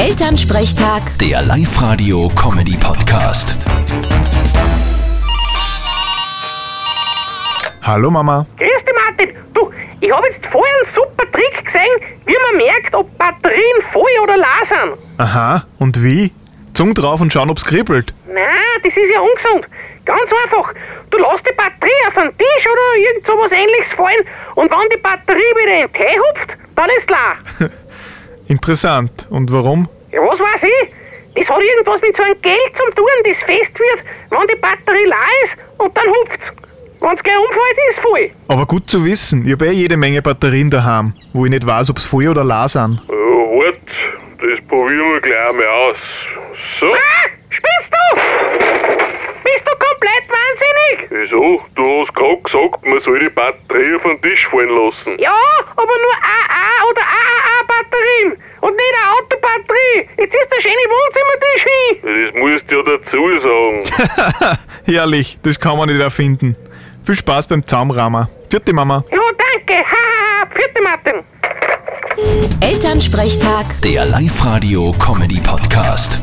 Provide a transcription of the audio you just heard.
Elternsprechtag, Der Live-Radio-Comedy-Podcast. Hallo Mama. Grüß dich, Martin. Du, ich habe jetzt vorher einen super Trick gesehen, wie man merkt, ob Batterien voll oder leer sind. Aha, und wie? Zung drauf und schauen, ob's kribbelt. Nein, das ist ja ungesund. Ganz einfach. Du lässt die Batterie auf den Tisch oder irgend sowas ähnliches fallen und wenn die Batterie wieder in den Tee hupft, dann ist leer. Interessant. Und warum? Ja, was weiß ich? Das hat irgendwas mit so einem Gel zum tun, das fest wird, wenn die Batterie leer ist und dann hupft's. Wenn's gleich umfällt, ist voll. Aber gut zu wissen. Ich habe eh jede Menge Batterien daheim, wo ich nicht weiß, ob's voll oder leer sind. Ja, wart, das probieren wir gleich einmal aus. So, Ah, spinnst du? Bist du komplett wahnsinnig? wieso? Du hast gerade gesagt, man soll die Batterie auf den Tisch fallen lassen. Ja, aber nur AA oder AAA-Batterien und nicht Autobatterie. Jetzt ist der schöne Wohnzimmertisch hin. Das musst du ja dazu sagen. Herrlich, das kann man nicht erfinden. Viel Spaß beim Zaumrahmen. Vierte Mama. Ja, danke. Haha, vierte Martin. Elternsprechtag. Der Live-Radio-Comedy-Podcast.